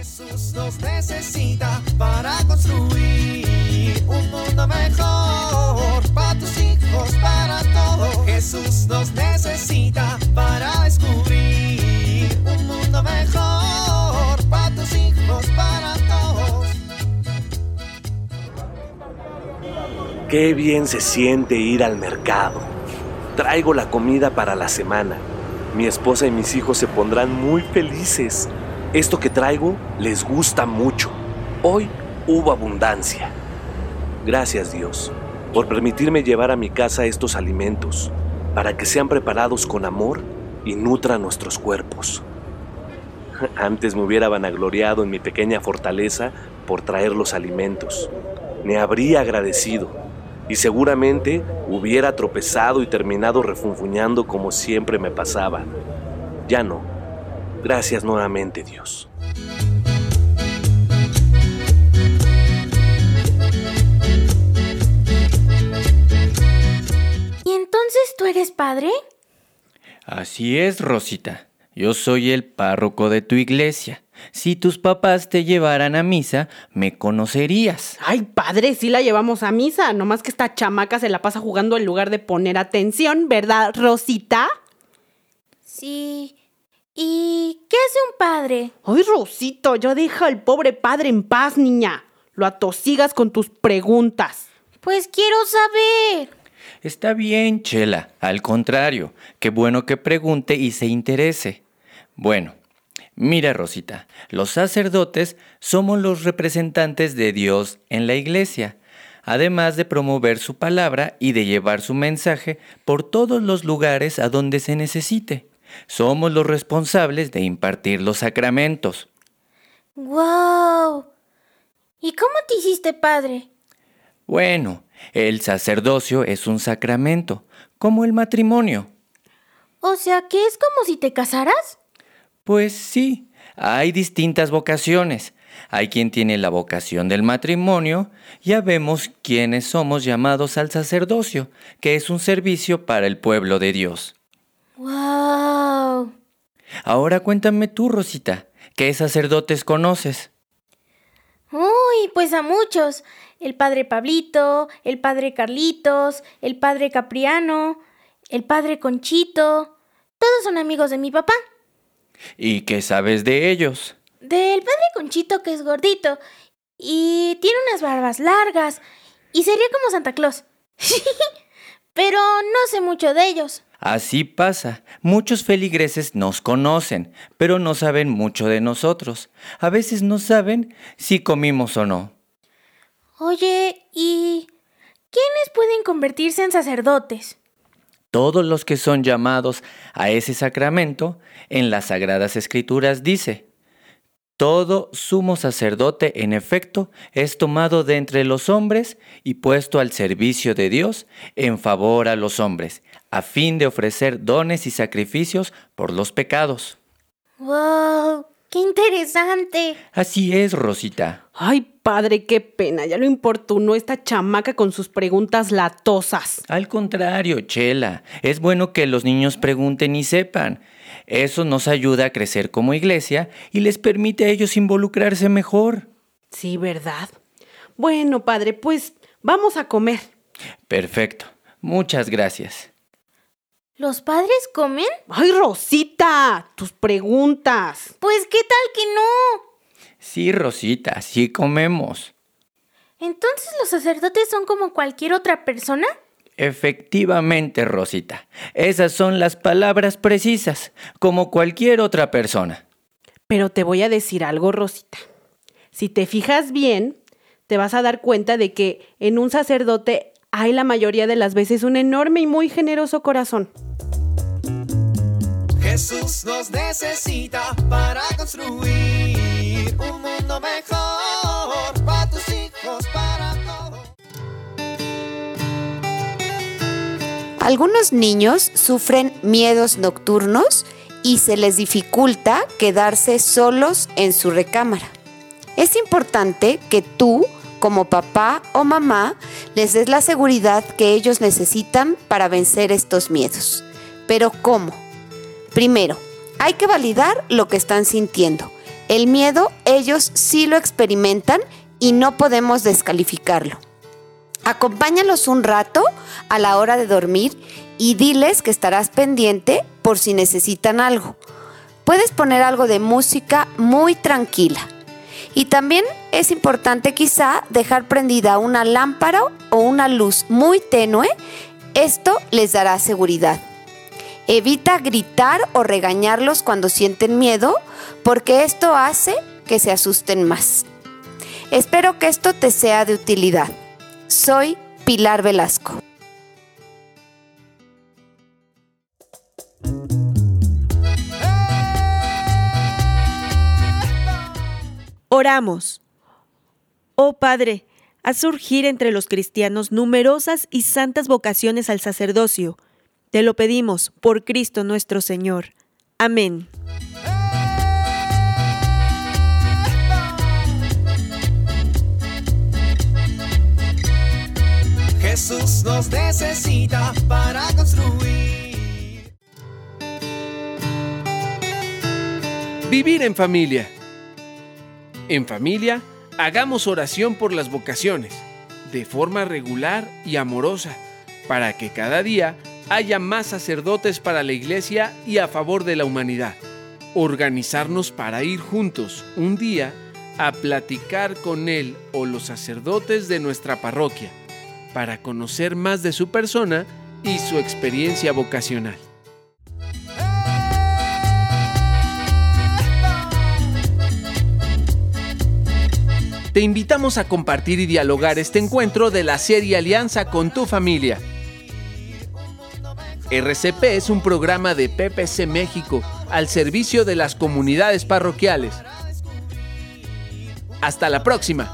Jesús nos necesita para construir un mundo mejor para tus hijos, para todos. Jesús nos necesita para descubrir un mundo mejor para tus hijos, para todos. Qué bien se siente ir al mercado. Traigo la comida para la semana. Mi esposa y mis hijos se pondrán muy felices. Esto que traigo les gusta mucho. Hoy hubo abundancia. Gracias Dios por permitirme llevar a mi casa estos alimentos para que sean preparados con amor y nutran nuestros cuerpos. Antes me hubiera vanagloriado en mi pequeña fortaleza por traer los alimentos. Me habría agradecido y seguramente hubiera tropezado y terminado refunfuñando como siempre me pasaba. Ya no. Gracias nuevamente, Dios. ¿Y entonces tú eres padre? Así es, Rosita. Yo soy el párroco de tu iglesia. Si tus papás te llevaran a misa, me conocerías. Ay, padre, sí la llevamos a misa. Nomás que esta chamaca se la pasa jugando en lugar de poner atención, ¿verdad, Rosita? Sí. ¿Y qué hace un padre? Ay, Rosito, yo deja al pobre padre en paz, niña. Lo atosigas con tus preguntas. Pues quiero saber. Está bien, Chela. Al contrario, qué bueno que pregunte y se interese. Bueno, mira, Rosita, los sacerdotes somos los representantes de Dios en la iglesia, además de promover su palabra y de llevar su mensaje por todos los lugares a donde se necesite. Somos los responsables de impartir los sacramentos. ¡Wow! ¿Y cómo te hiciste padre? Bueno, el sacerdocio es un sacramento, como el matrimonio. O sea, que es como si te casaras? Pues sí, hay distintas vocaciones. Hay quien tiene la vocación del matrimonio, ya vemos quiénes somos llamados al sacerdocio, que es un servicio para el pueblo de Dios. ¡Wow! Ahora cuéntame tú, Rosita, ¿qué sacerdotes conoces? Uy, pues a muchos. El padre Pablito, el padre Carlitos, el padre Capriano, el padre Conchito. Todos son amigos de mi papá. ¿Y qué sabes de ellos? Del padre Conchito que es gordito y tiene unas barbas largas y sería como Santa Claus. Pero no sé mucho de ellos. Así pasa. Muchos feligreses nos conocen, pero no saben mucho de nosotros. A veces no saben si comimos o no. Oye, ¿y quiénes pueden convertirse en sacerdotes? Todos los que son llamados a ese sacramento, en las Sagradas Escrituras dice, todo sumo sacerdote, en efecto, es tomado de entre los hombres y puesto al servicio de Dios en favor a los hombres, a fin de ofrecer dones y sacrificios por los pecados. ¡Wow! ¡Qué interesante! Así es, Rosita. Ay, padre, qué pena. Ya lo importunó esta chamaca con sus preguntas latosas. Al contrario, Chela, es bueno que los niños pregunten y sepan. Eso nos ayuda a crecer como iglesia y les permite a ellos involucrarse mejor. Sí, ¿verdad? Bueno, padre, pues vamos a comer. Perfecto. Muchas gracias. ¿Los padres comen? Ay, Rosita, tus preguntas. Pues qué tal que no. Sí, Rosita, sí comemos. ¿Entonces los sacerdotes son como cualquier otra persona? Efectivamente, Rosita. Esas son las palabras precisas, como cualquier otra persona. Pero te voy a decir algo, Rosita. Si te fijas bien, te vas a dar cuenta de que en un sacerdote hay la mayoría de las veces un enorme y muy generoso corazón. Jesús nos necesita para construir Algunos niños sufren miedos nocturnos y se les dificulta quedarse solos en su recámara. Es importante que tú, como papá o mamá, les des la seguridad que ellos necesitan para vencer estos miedos. Pero ¿cómo? Primero, hay que validar lo que están sintiendo. El miedo ellos sí lo experimentan y no podemos descalificarlo. Acompáñalos un rato a la hora de dormir y diles que estarás pendiente por si necesitan algo. Puedes poner algo de música muy tranquila. Y también es importante quizá dejar prendida una lámpara o una luz muy tenue. Esto les dará seguridad. Evita gritar o regañarlos cuando sienten miedo porque esto hace que se asusten más. Espero que esto te sea de utilidad. Soy Pilar Velasco. Oramos. Oh Padre, haz surgir entre los cristianos numerosas y santas vocaciones al sacerdocio. Te lo pedimos por Cristo nuestro Señor. Amén. Jesús nos necesita para construir. Vivir en familia. En familia, hagamos oración por las vocaciones, de forma regular y amorosa, para que cada día haya más sacerdotes para la iglesia y a favor de la humanidad. Organizarnos para ir juntos un día a platicar con él o los sacerdotes de nuestra parroquia, para conocer más de su persona y su experiencia vocacional. Te invitamos a compartir y dialogar este encuentro de la serie Alianza con tu familia. RCP es un programa de PPC México al servicio de las comunidades parroquiales. Hasta la próxima.